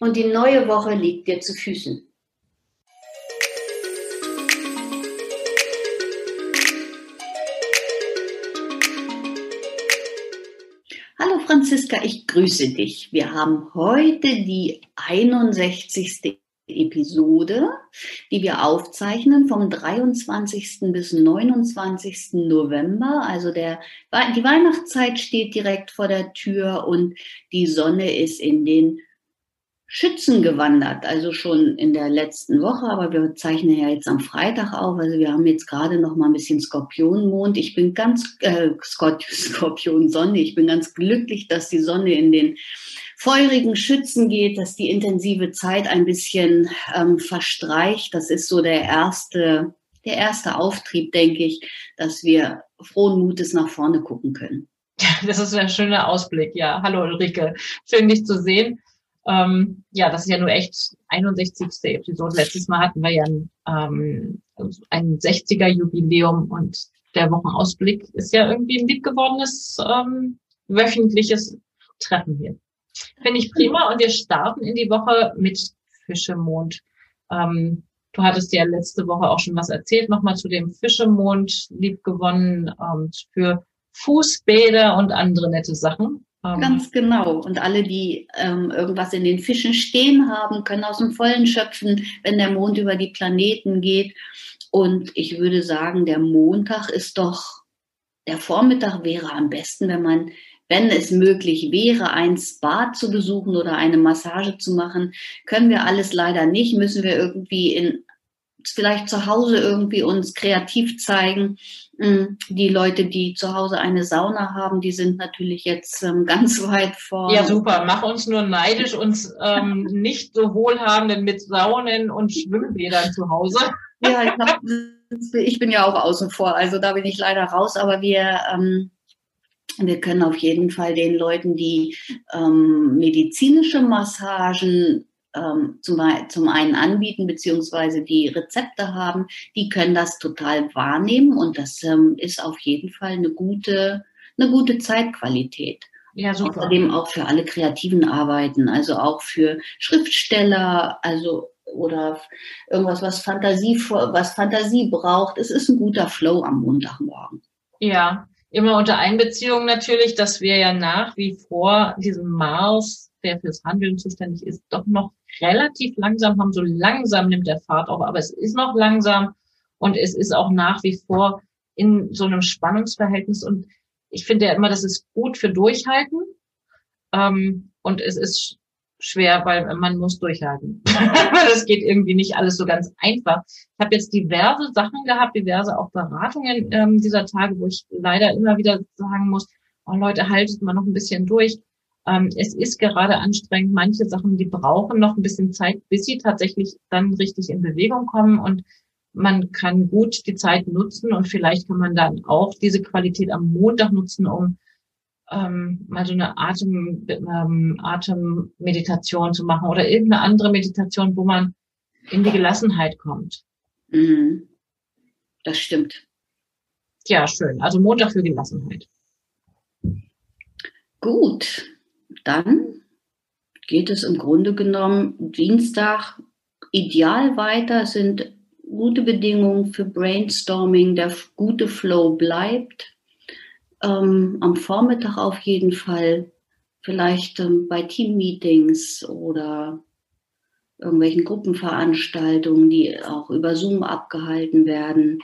Und die neue Woche liegt dir zu Füßen. Hallo Franziska, ich grüße dich. Wir haben heute die 61. Episode, die wir aufzeichnen vom 23. bis 29. November. Also der, die Weihnachtszeit steht direkt vor der Tür und die Sonne ist in den Schützen gewandert, also schon in der letzten Woche, aber wir zeichnen ja jetzt am Freitag auf, also wir haben jetzt gerade noch mal ein bisschen Skorpionmond. Ich bin ganz äh, Skorpion Sonne, ich bin ganz glücklich, dass die Sonne in den feurigen Schützen geht, dass die intensive Zeit ein bisschen ähm, verstreicht. Das ist so der erste der erste Auftrieb, denke ich, dass wir frohen Mutes nach vorne gucken können. Das ist ein schöner Ausblick, ja. Hallo Ulrike, schön dich zu sehen. Ähm, ja, das ist ja nur echt 61. Episode. Letztes Mal hatten wir ja ein, ähm, ein 60er Jubiläum und der Wochenausblick ist ja irgendwie ein lieb gewordenes ähm, wöchentliches Treffen hier. Finde ich prima und wir starten in die Woche mit Fischemond. Ähm, du hattest ja letzte Woche auch schon was erzählt, nochmal zu dem Fischemond, lieb gewonnen ähm, für Fußbäder und andere nette Sachen. Ganz genau. Und alle, die ähm, irgendwas in den Fischen stehen haben, können aus dem Vollen schöpfen, wenn der Mond über die Planeten geht. Und ich würde sagen, der Montag ist doch, der Vormittag wäre am besten, wenn man, wenn es möglich wäre, ein Spa zu besuchen oder eine Massage zu machen. Können wir alles leider nicht, müssen wir irgendwie in vielleicht zu Hause irgendwie uns kreativ zeigen. Mm, die Leute, die zu Hause eine Sauna haben, die sind natürlich jetzt ähm, ganz weit vor. Ja, super. Mach uns nur neidisch, uns ähm, nicht so wohlhabenden mit Saunen und Schwimmbädern zu Hause. Ja, ich, hab, ich bin ja auch außen vor, also da bin ich leider raus, aber wir, ähm, wir können auf jeden Fall den Leuten, die ähm, medizinische Massagen ähm, zum, zum einen anbieten, beziehungsweise die Rezepte haben, die können das total wahrnehmen und das ähm, ist auf jeden Fall eine gute, eine gute Zeitqualität. Ja, super. Außerdem auch für alle kreativen Arbeiten, also auch für Schriftsteller, also oder irgendwas, was Fantasie, was Fantasie braucht. Es ist ein guter Flow am Montagmorgen. Ja, immer unter Einbeziehung natürlich, dass wir ja nach wie vor diesen Mars, der fürs Handeln zuständig ist, doch noch relativ langsam haben. So langsam nimmt der Fahrt auf, aber es ist noch langsam und es ist auch nach wie vor in so einem Spannungsverhältnis. Und ich finde ja immer, das ist gut für Durchhalten. Ähm, und es ist schwer, weil man muss durchhalten. das geht irgendwie nicht alles so ganz einfach. Ich habe jetzt diverse Sachen gehabt, diverse auch Beratungen ähm, dieser Tage, wo ich leider immer wieder sagen muss, oh Leute, haltet mal noch ein bisschen durch. Ähm, es ist gerade anstrengend. Manche Sachen, die brauchen noch ein bisschen Zeit, bis sie tatsächlich dann richtig in Bewegung kommen und man kann gut die Zeit nutzen und vielleicht kann man dann auch diese Qualität am Montag nutzen, um ähm, mal so eine Atem, ähm, Atemmeditation zu machen oder irgendeine andere Meditation, wo man in die Gelassenheit kommt. Mhm. Das stimmt. Ja, schön. Also Montag für Gelassenheit. Gut dann geht es im Grunde genommen Dienstag ideal weiter, sind gute Bedingungen für Brainstorming, der gute Flow bleibt. Ähm, am Vormittag auf jeden Fall, vielleicht ähm, bei Teammeetings oder irgendwelchen Gruppenveranstaltungen, die auch über Zoom abgehalten werden.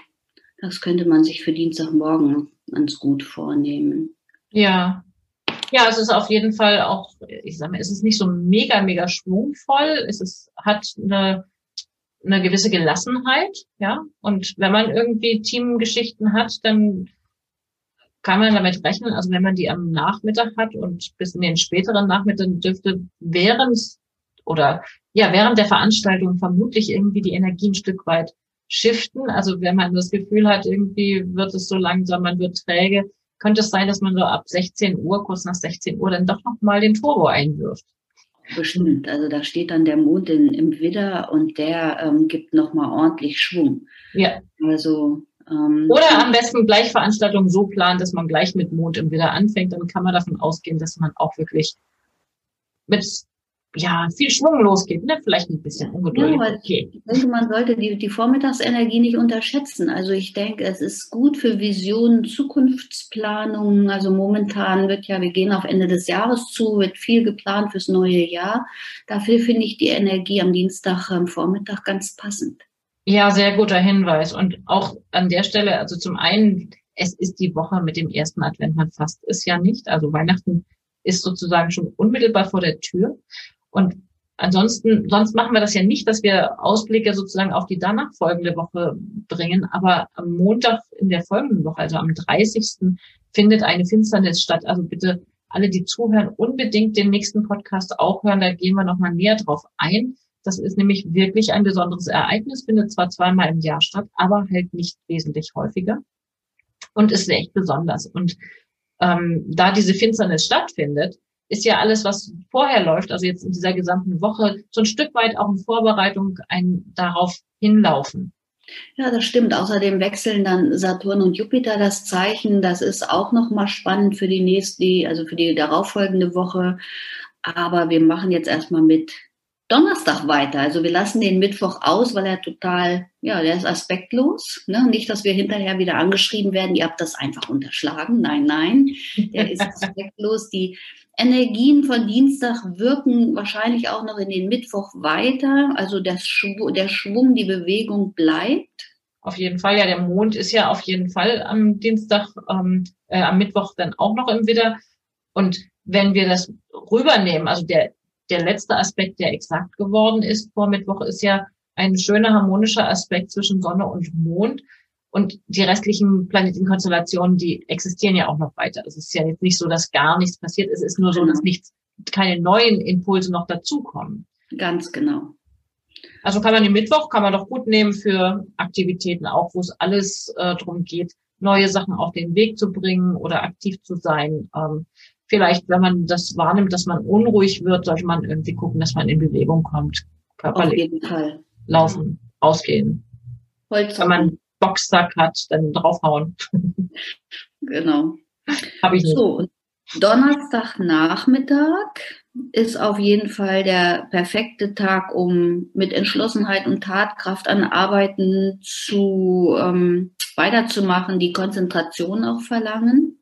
Das könnte man sich für Dienstagmorgen ganz gut vornehmen. Ja, ja, es ist auf jeden Fall auch, ich sag mal, es ist nicht so mega, mega schwungvoll. Es ist, hat eine, eine gewisse Gelassenheit, ja. Und wenn man irgendwie Teamgeschichten hat, dann kann man damit rechnen, also wenn man die am Nachmittag hat und bis in den späteren Nachmittag dürfte während oder ja während der Veranstaltung vermutlich irgendwie die Energie ein Stück weit shiften. Also wenn man das Gefühl hat, irgendwie wird es so langsam, man wird träge, könnte es sein, dass man so ab 16 Uhr, kurz nach 16 Uhr, dann doch nochmal den Turbo einwirft. Bestimmt. Also da steht dann der Mond in, im Widder und der ähm, gibt nochmal ordentlich Schwung. Ja. Also Oder am besten gleich Veranstaltungen so planen, dass man gleich mit Mond im Widder anfängt. Dann kann man davon ausgehen, dass man auch wirklich mit ja, viel Schwung losgeht, ne? Vielleicht ein bisschen ungeduldig. Ja, okay. Ich denke, man sollte die, die Vormittagsenergie nicht unterschätzen. Also ich denke, es ist gut für Visionen, Zukunftsplanungen. Also momentan wird ja, wir gehen auf Ende des Jahres zu, wird viel geplant fürs neue Jahr. Dafür finde ich die Energie am Dienstag am Vormittag ganz passend. Ja, sehr guter Hinweis. Und auch an der Stelle, also zum einen, es ist die Woche mit dem ersten Advent, man fasst es ja nicht. Also Weihnachten ist sozusagen schon unmittelbar vor der Tür. Und ansonsten, sonst machen wir das ja nicht, dass wir Ausblicke sozusagen auf die danach folgende Woche bringen. Aber am Montag in der folgenden Woche, also am 30. findet eine Finsternis statt. Also bitte alle, die zuhören, unbedingt den nächsten Podcast auch hören. Da gehen wir nochmal näher drauf ein. Das ist nämlich wirklich ein besonderes Ereignis, findet zwar zweimal im Jahr statt, aber halt nicht wesentlich häufiger und ist echt besonders. Und ähm, da diese Finsternis stattfindet, ist ja alles, was vorher läuft, also jetzt in dieser gesamten Woche, so ein Stück weit auch in Vorbereitung ein darauf hinlaufen. Ja, das stimmt. Außerdem wechseln dann Saturn und Jupiter das Zeichen. Das ist auch nochmal spannend für die nächste, also für die darauffolgende Woche. Aber wir machen jetzt erstmal mit Donnerstag weiter. Also wir lassen den Mittwoch aus, weil er total, ja, der ist aspektlos. Ne? Nicht, dass wir hinterher wieder angeschrieben werden, ihr habt das einfach unterschlagen. Nein, nein, der ist aspektlos. Die Energien von Dienstag wirken wahrscheinlich auch noch in den Mittwoch weiter. Also der, Schw der Schwung, die Bewegung bleibt. Auf jeden Fall, ja, der Mond ist ja auf jeden Fall am Dienstag, ähm, äh, am Mittwoch dann auch noch im Widder. Und wenn wir das rübernehmen, also der der letzte Aspekt, der exakt geworden ist vor Mittwoch, ist ja ein schöner harmonischer Aspekt zwischen Sonne und Mond. Und die restlichen Planetenkonstellationen, die existieren ja auch noch weiter. Es ist ja jetzt nicht so, dass gar nichts passiert. Es ist nur so, dass genau. nichts, keine neuen Impulse noch dazukommen. Ganz genau. Also kann man den Mittwoch, kann man doch gut nehmen für Aktivitäten auch, wo es alles äh, darum geht, neue Sachen auf den Weg zu bringen oder aktiv zu sein. Ähm, vielleicht, wenn man das wahrnimmt, dass man unruhig wird, sollte man irgendwie gucken, dass man in Bewegung kommt. Körperlich. Auf jeden Fall. Laufen, ausgehen. Holz wenn man Boxsack hat, dann draufhauen. genau. Habe ich nicht. So, Donnerstagnachmittag ist auf jeden Fall der perfekte Tag, um mit Entschlossenheit und Tatkraft an Arbeiten zu ähm, weiterzumachen, die Konzentration auch verlangen.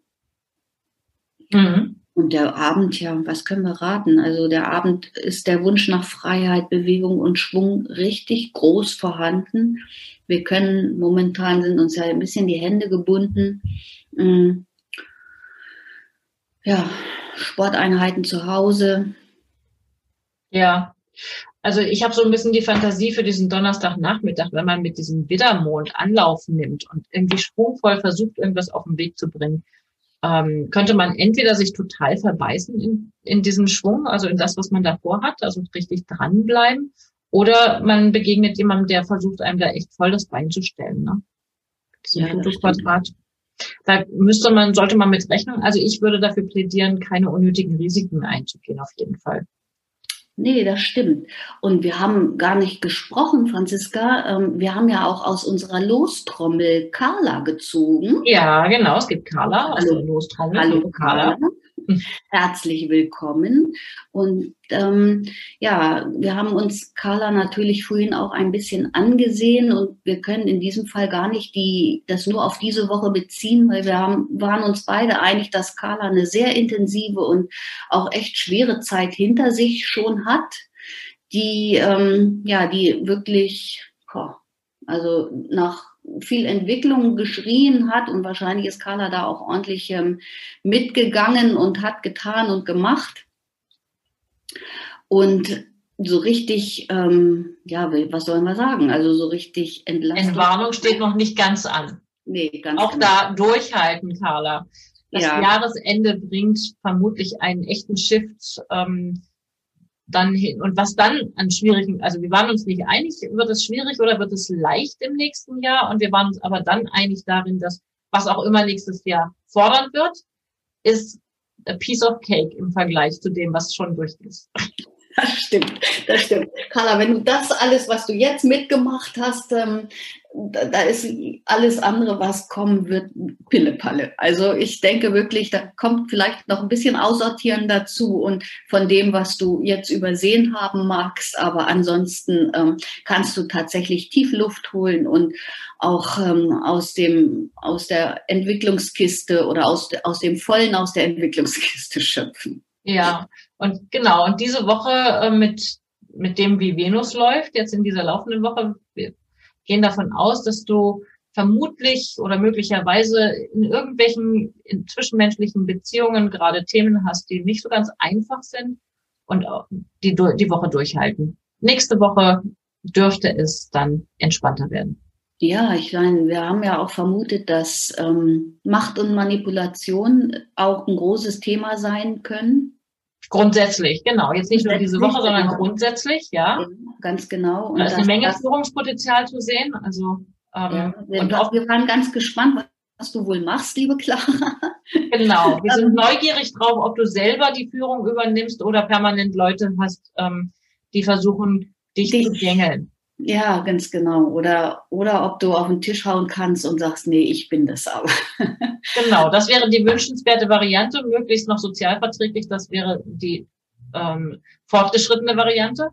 Mhm. Und der Abend, ja, was können wir raten? Also der Abend ist der Wunsch nach Freiheit, Bewegung und Schwung richtig groß vorhanden. Wir können, momentan sind uns ja ein bisschen die Hände gebunden. Mm. Ja, Sporteinheiten zu Hause. Ja, also ich habe so ein bisschen die Fantasie für diesen Donnerstagnachmittag, wenn man mit diesem Widdermond Anlauf nimmt und irgendwie schwungvoll versucht, irgendwas auf den Weg zu bringen ähm, könnte man entweder sich total verbeißen in, in diesen Schwung, also in das, was man davor hat, also richtig dranbleiben, oder man begegnet jemandem, der versucht, einem da echt voll das Bein zu stellen. Ne? Ja, Quadrat. Da müsste man, sollte man mit rechnen. Also ich würde dafür plädieren, keine unnötigen Risiken einzugehen, auf jeden Fall. Nee, das stimmt. Und wir haben gar nicht gesprochen, Franziska. Ähm, wir haben ja auch aus unserer Lostrommel Carla gezogen. Ja, genau. Es gibt Carla aus der Lostrommel. Hallo Carla. Herzlich willkommen. Und ähm, ja, wir haben uns Carla natürlich vorhin auch ein bisschen angesehen und wir können in diesem Fall gar nicht die, das nur auf diese Woche beziehen, weil wir haben, waren uns beide einig, dass Carla eine sehr intensive und auch echt schwere Zeit hinter sich schon hat, die ähm, ja, die wirklich, also nach viel Entwicklung geschrien hat und wahrscheinlich ist Carla da auch ordentlich ähm, mitgegangen und hat getan und gemacht. Und so richtig, ähm, ja, was sollen wir sagen? Also so richtig entlastet. Entwarnung steht noch nicht ganz an. Nee, ganz Auch genau. da durchhalten, Carla. Das ja. Jahresende bringt vermutlich einen echten Shift. Ähm, dann hin und was dann an schwierigen, also wir waren uns nicht einig, wird es schwierig oder wird es leicht im nächsten Jahr und wir waren uns aber dann einig darin, dass was auch immer nächstes Jahr fordern wird, ist a piece of cake im Vergleich zu dem, was schon durch ist. Das stimmt, das stimmt. Carla, wenn du das alles, was du jetzt mitgemacht hast, ähm, da, da ist alles andere, was kommen wird, Pillepalle. Also ich denke wirklich, da kommt vielleicht noch ein bisschen Aussortieren dazu und von dem, was du jetzt übersehen haben magst, aber ansonsten ähm, kannst du tatsächlich tief Luft holen und auch ähm, aus dem aus der Entwicklungskiste oder aus, aus dem Vollen aus der Entwicklungskiste schöpfen. Ja, und genau, und diese Woche äh, mit, mit dem, wie Venus läuft, jetzt in dieser laufenden Woche, wir gehen davon aus, dass du vermutlich oder möglicherweise in irgendwelchen in zwischenmenschlichen Beziehungen gerade Themen hast, die nicht so ganz einfach sind und die die Woche durchhalten. Nächste Woche dürfte es dann entspannter werden. Ja, ich meine, wir haben ja auch vermutet, dass ähm, Macht und Manipulation auch ein großes Thema sein können. Grundsätzlich, genau. Jetzt nicht nur diese Woche, sondern genau. grundsätzlich, ja. ja. Ganz genau. Und da ist eine Menge Führungspotenzial zu sehen. Also ähm, ja, wir, und auch, wir waren ganz gespannt, was du wohl machst, liebe Clara. Genau. Wir sind neugierig drauf, ob du selber die Führung übernimmst oder permanent Leute hast, ähm, die versuchen, dich, dich zu gängeln. Ja, ganz genau. Oder, oder ob du auf den Tisch hauen kannst und sagst, nee, ich bin das aber. genau, das wäre die wünschenswerte Variante, möglichst noch sozialverträglich, das wäre die ähm, fortgeschrittene Variante.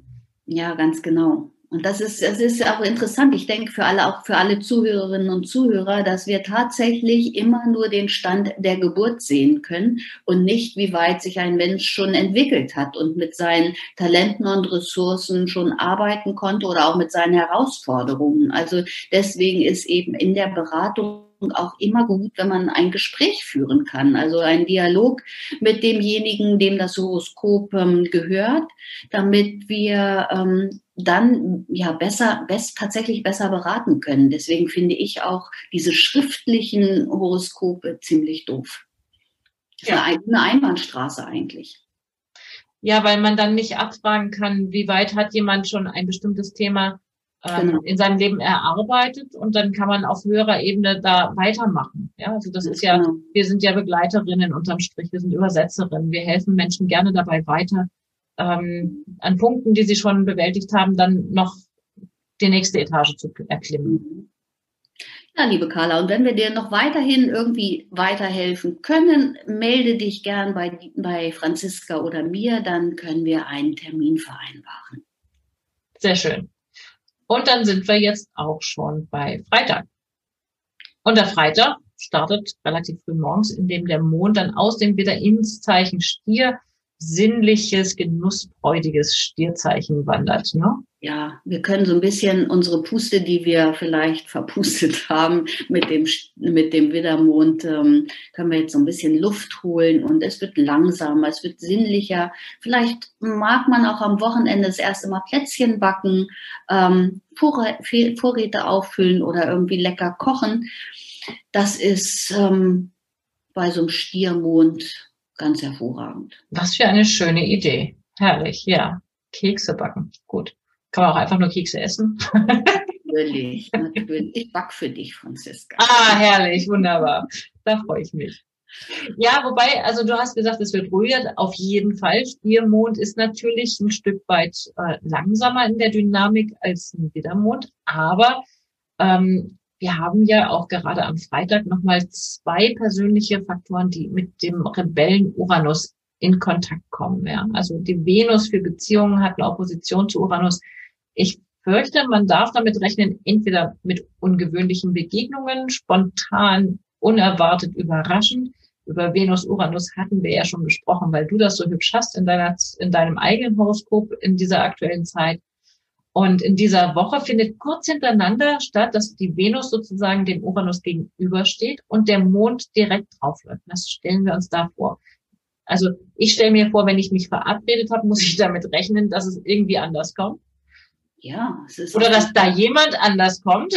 Ja, ganz genau. Und das ist, das ist auch interessant. Ich denke für alle, auch für alle Zuhörerinnen und Zuhörer, dass wir tatsächlich immer nur den Stand der Geburt sehen können und nicht, wie weit sich ein Mensch schon entwickelt hat und mit seinen Talenten und Ressourcen schon arbeiten konnte oder auch mit seinen Herausforderungen. Also deswegen ist eben in der Beratung auch immer gut, wenn man ein Gespräch führen kann, also ein Dialog mit demjenigen, dem das Horoskop ähm, gehört, damit wir ähm, dann ja besser, best, tatsächlich besser beraten können. Deswegen finde ich auch diese schriftlichen Horoskope ziemlich doof. Ja. Eine, Einbahnstraße eigentlich. Ja, weil man dann nicht abfragen kann, wie weit hat jemand schon ein bestimmtes Thema ähm, genau. in seinem Leben erarbeitet und dann kann man auf höherer Ebene da weitermachen. Ja, also das ist ja, genau. wir sind ja Begleiterinnen unterm Strich, wir sind Übersetzerinnen, wir helfen Menschen gerne dabei weiter, ähm, an Punkten, die sie schon bewältigt haben, dann noch die nächste Etage zu erklimmen. Ja, liebe Carla, und wenn wir dir noch weiterhin irgendwie weiterhelfen können, melde dich gern bei, bei Franziska oder mir, dann können wir einen Termin vereinbaren. Sehr schön. Und dann sind wir jetzt auch schon bei Freitag. Und der Freitag startet relativ früh morgens, indem der Mond dann aus dem Widder ins Zeichen Stier sinnliches, genussfreudiges Stierzeichen wandert. Ne? Ja, wir können so ein bisschen unsere Puste, die wir vielleicht verpustet haben mit dem, mit dem Widdermond, ähm, können wir jetzt so ein bisschen Luft holen und es wird langsamer, es wird sinnlicher. Vielleicht mag man auch am Wochenende das erste Mal Plätzchen backen, ähm, Vorräte auffüllen oder irgendwie lecker kochen. Das ist ähm, bei so einem Stiermond ganz hervorragend. Was für eine schöne Idee. Herrlich, ja. Kekse backen. Gut. Kann man auch einfach nur Kekse essen? natürlich, natürlich. Ich back für dich, Franziska. Ah, herrlich, wunderbar. Da freue ich mich. Ja, wobei, also du hast gesagt, es wird ruhiger. Auf jeden Fall. Stiermond ist natürlich ein Stück weit äh, langsamer in der Dynamik als ein Widdermond. Aber ähm, wir haben ja auch gerade am Freitag nochmal zwei persönliche Faktoren, die mit dem Rebellen Uranus in Kontakt kommen. Ja. Also die Venus für Beziehungen hat eine Opposition zu Uranus. Ich fürchte, man darf damit rechnen, entweder mit ungewöhnlichen Begegnungen, spontan, unerwartet, überraschend. Über Venus-Uranus hatten wir ja schon gesprochen, weil du das so hübsch hast in, deiner, in deinem eigenen Horoskop in dieser aktuellen Zeit. Und in dieser Woche findet kurz hintereinander statt, dass die Venus sozusagen dem Uranus gegenübersteht und der Mond direkt draufläuft. Das stellen wir uns da vor. Also ich stelle mir vor, wenn ich mich verabredet habe, muss ich damit rechnen, dass es irgendwie anders kommt. Ja, es ist. Oder dass da jemand anders kommt.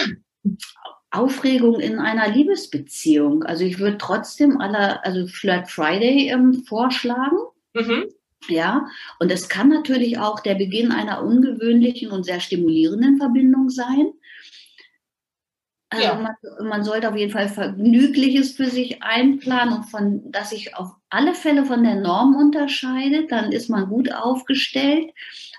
Aufregung in einer Liebesbeziehung. Also ich würde trotzdem aller, also Flirt Friday ähm, vorschlagen. Mhm Ja, und es kann natürlich auch der Beginn einer ungewöhnlichen und sehr stimulierenden Verbindung sein. Also ja. man, man, sollte auf jeden Fall Vergnügliches für sich einplanen und von, dass sich auf alle Fälle von der Norm unterscheidet, dann ist man gut aufgestellt.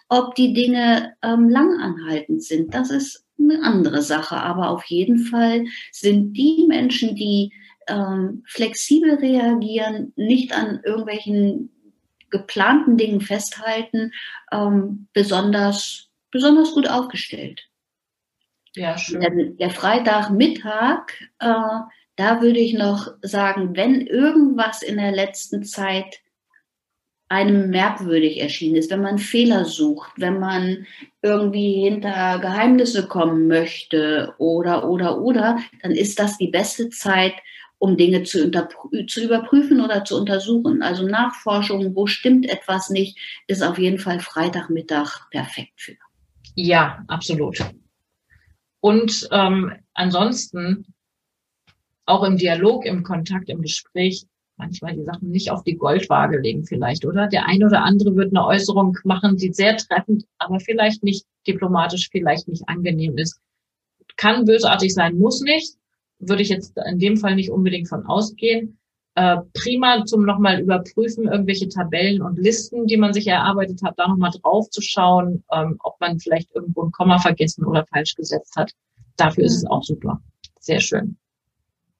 Ob die Dinge ähm, langanhaltend sind, das ist eine andere Sache. Aber auf jeden Fall sind die Menschen, die ähm, flexibel reagieren, nicht an irgendwelchen geplanten Dingen festhalten, ähm, besonders, besonders gut aufgestellt. Ja, schön. Der, der Freitagmittag, äh, da würde ich noch sagen, wenn irgendwas in der letzten Zeit einem merkwürdig erschienen ist, wenn man Fehler sucht, wenn man irgendwie hinter Geheimnisse kommen möchte oder, oder, oder, dann ist das die beste Zeit, um Dinge zu, zu überprüfen oder zu untersuchen. Also Nachforschung, wo stimmt etwas nicht, ist auf jeden Fall Freitagmittag perfekt für. Ja, absolut. Und ähm, ansonsten auch im Dialog, im Kontakt, im Gespräch manchmal die Sachen nicht auf die Goldwaage legen vielleicht, oder? Der eine oder andere wird eine Äußerung machen, die sehr treffend, aber vielleicht nicht diplomatisch, vielleicht nicht angenehm ist. Kann bösartig sein, muss nicht würde ich jetzt in dem Fall nicht unbedingt von ausgehen. Äh, prima zum nochmal überprüfen, irgendwelche Tabellen und Listen, die man sich erarbeitet hat, da nochmal drauf zu schauen, ähm, ob man vielleicht irgendwo ein Komma vergessen oder falsch gesetzt hat. Dafür mhm. ist es auch super. Sehr schön.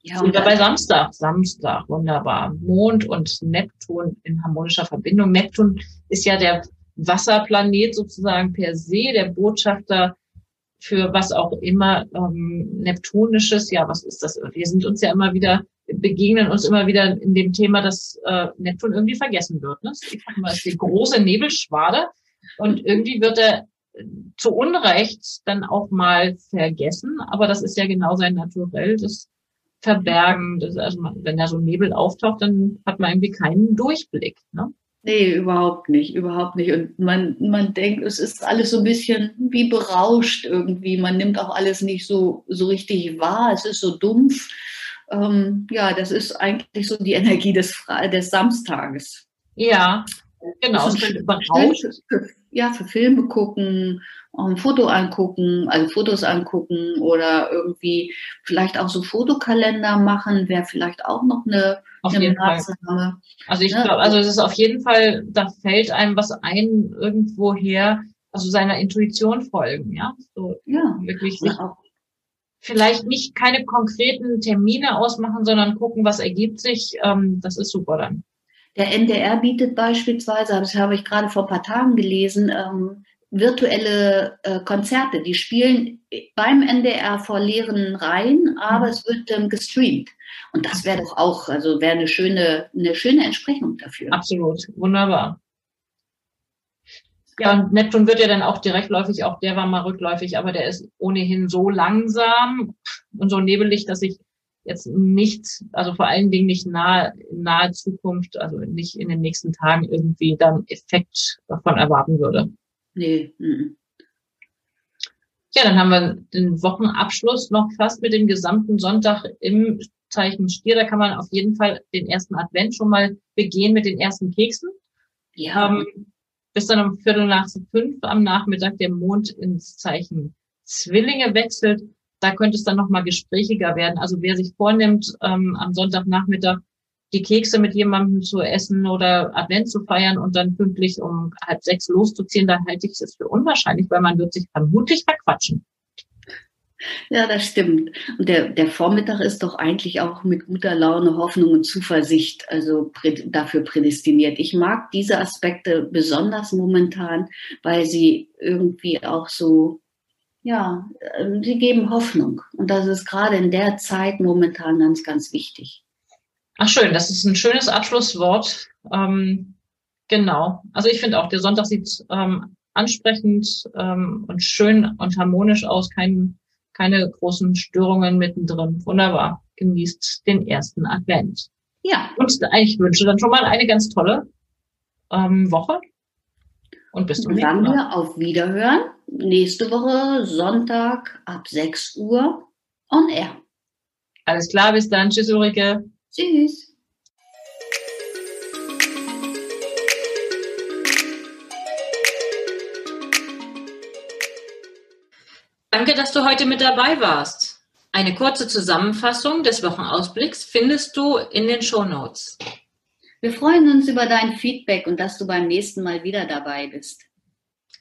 Ja, und dabei Samstag, Samstag, wunderbar. Mond und Neptun in harmonischer Verbindung. Neptun ist ja der Wasserplanet sozusagen per se, der Botschafter für was auch immer ähm, Neptunisches, ja, was ist das? Wir sind uns ja immer wieder, begegnen uns immer wieder in dem Thema, dass äh, Neptun irgendwie vergessen wird. Ne? Das ist die große Nebelschwade und irgendwie wird er zu Unrecht dann auch mal vergessen, aber das ist ja genau sein Naturell, das Verbergen, das, also wenn da so ein Nebel auftaucht, dann hat man irgendwie keinen Durchblick. Ne? Nee, überhaupt nicht, überhaupt nicht. Und man, man denkt, es ist alles so ein bisschen wie berauscht irgendwie. Man nimmt auch alles nicht so, so richtig wahr. Es ist so dumpf. Ähm, ja, das ist eigentlich so die Energie des, des Samstages. Ja, genau. Berauscht. Ja, für Filme gucken, ein Foto angucken, also Fotos angucken oder irgendwie vielleicht auch so Fotokalender machen, wäre vielleicht auch noch eine, auf eine Maßnahme. Also ich ja. glaube, also es ist auf jeden Fall, da fällt einem was ein irgendwoher, also seiner Intuition folgen, ja. So ja. wirklich sich ja. vielleicht nicht keine konkreten Termine ausmachen, sondern gucken, was ergibt sich. Ähm, das ist super dann. Der NDR bietet beispielsweise, das habe ich gerade vor ein paar Tagen gelesen, ähm, virtuelle äh, Konzerte. Die spielen beim NDR vor leeren Reihen, aber es wird ähm, gestreamt. Und das wäre doch auch, also wäre eine schöne, eine schöne Entsprechung dafür. Absolut, wunderbar. Ja, und Neptun wird ja dann auch direktläufig, auch der war mal rückläufig, aber der ist ohnehin so langsam und so nebelig, dass ich jetzt nicht, also vor allen Dingen nicht nahe, nahe Zukunft, also nicht in den nächsten Tagen irgendwie dann Effekt davon erwarten würde. Nee. Mhm. Ja, dann haben wir den Wochenabschluss noch fast mit dem gesamten Sonntag im Zeichen Stier. Da kann man auf jeden Fall den ersten Advent schon mal begehen mit den ersten Keksen. Ja. Ähm, bis dann um Viertel nach fünf am Nachmittag der Mond ins Zeichen Zwillinge wechselt. Da könnte es dann nochmal gesprächiger werden. Also wer sich vornimmt, ähm, am Sonntagnachmittag die Kekse mit jemandem zu essen oder Advent zu feiern und dann pünktlich um halb sechs loszuziehen, dann halte ich es für unwahrscheinlich, weil man wird sich vermutlich verquatschen. Ja, das stimmt. Und der, der Vormittag ist doch eigentlich auch mit guter Laune, Hoffnung und Zuversicht also prä, dafür prädestiniert. Ich mag diese Aspekte besonders momentan, weil sie irgendwie auch so, ja, ähm, sie geben Hoffnung. Und das ist gerade in der Zeit momentan ganz, ganz wichtig. Ach schön, das ist ein schönes Abschlusswort. Ähm, genau. Also ich finde auch, der Sonntag sieht ähm, ansprechend ähm, und schön und harmonisch aus. Kein, keine großen Störungen mittendrin. Wunderbar. Genießt den ersten Advent. Ja. Und ich wünsche dann schon mal eine ganz tolle ähm, Woche. Und bis zum nächsten Mal. Auf Wiederhören nächste Woche Sonntag ab 6 Uhr on air. Alles klar, bis dann. Tschüss, Ulrike. Tschüss. Danke, dass du heute mit dabei warst. Eine kurze Zusammenfassung des Wochenausblicks findest du in den Shownotes. Wir freuen uns über dein Feedback und dass du beim nächsten Mal wieder dabei bist.